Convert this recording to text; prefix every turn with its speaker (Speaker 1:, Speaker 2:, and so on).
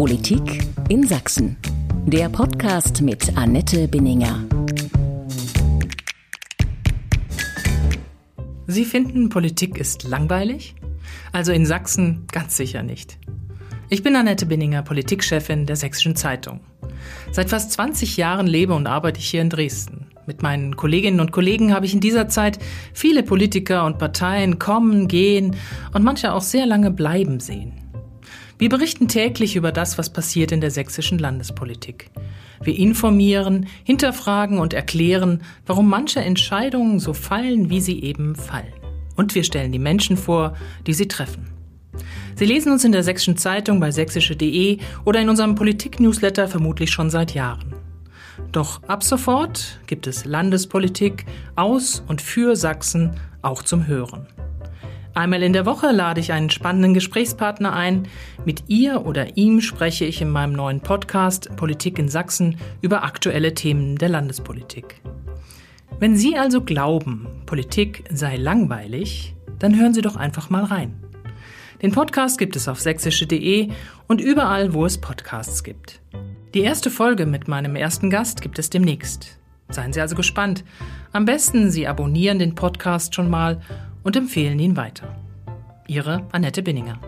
Speaker 1: Politik in Sachsen. Der Podcast mit Annette Binninger.
Speaker 2: Sie finden, Politik ist langweilig? Also in Sachsen ganz sicher nicht. Ich bin Annette Binninger, Politikchefin der Sächsischen Zeitung. Seit fast 20 Jahren lebe und arbeite ich hier in Dresden. Mit meinen Kolleginnen und Kollegen habe ich in dieser Zeit viele Politiker und Parteien kommen, gehen und manche auch sehr lange bleiben sehen. Wir berichten täglich über das, was passiert in der sächsischen Landespolitik. Wir informieren, hinterfragen und erklären, warum manche Entscheidungen so fallen, wie sie eben fallen. Und wir stellen die Menschen vor, die sie treffen. Sie lesen uns in der Sächsischen Zeitung bei sächsische.de oder in unserem Politik-Newsletter vermutlich schon seit Jahren. Doch ab sofort gibt es Landespolitik aus und für Sachsen auch zum Hören. Einmal in der Woche lade ich einen spannenden Gesprächspartner ein. Mit ihr oder ihm spreche ich in meinem neuen Podcast Politik in Sachsen über aktuelle Themen der Landespolitik. Wenn Sie also glauben, Politik sei langweilig, dann hören Sie doch einfach mal rein. Den Podcast gibt es auf sächsische.de und überall, wo es Podcasts gibt. Die erste Folge mit meinem ersten Gast gibt es demnächst. Seien Sie also gespannt. Am besten Sie abonnieren den Podcast schon mal und empfehlen ihn weiter. Ihre Annette Binninger.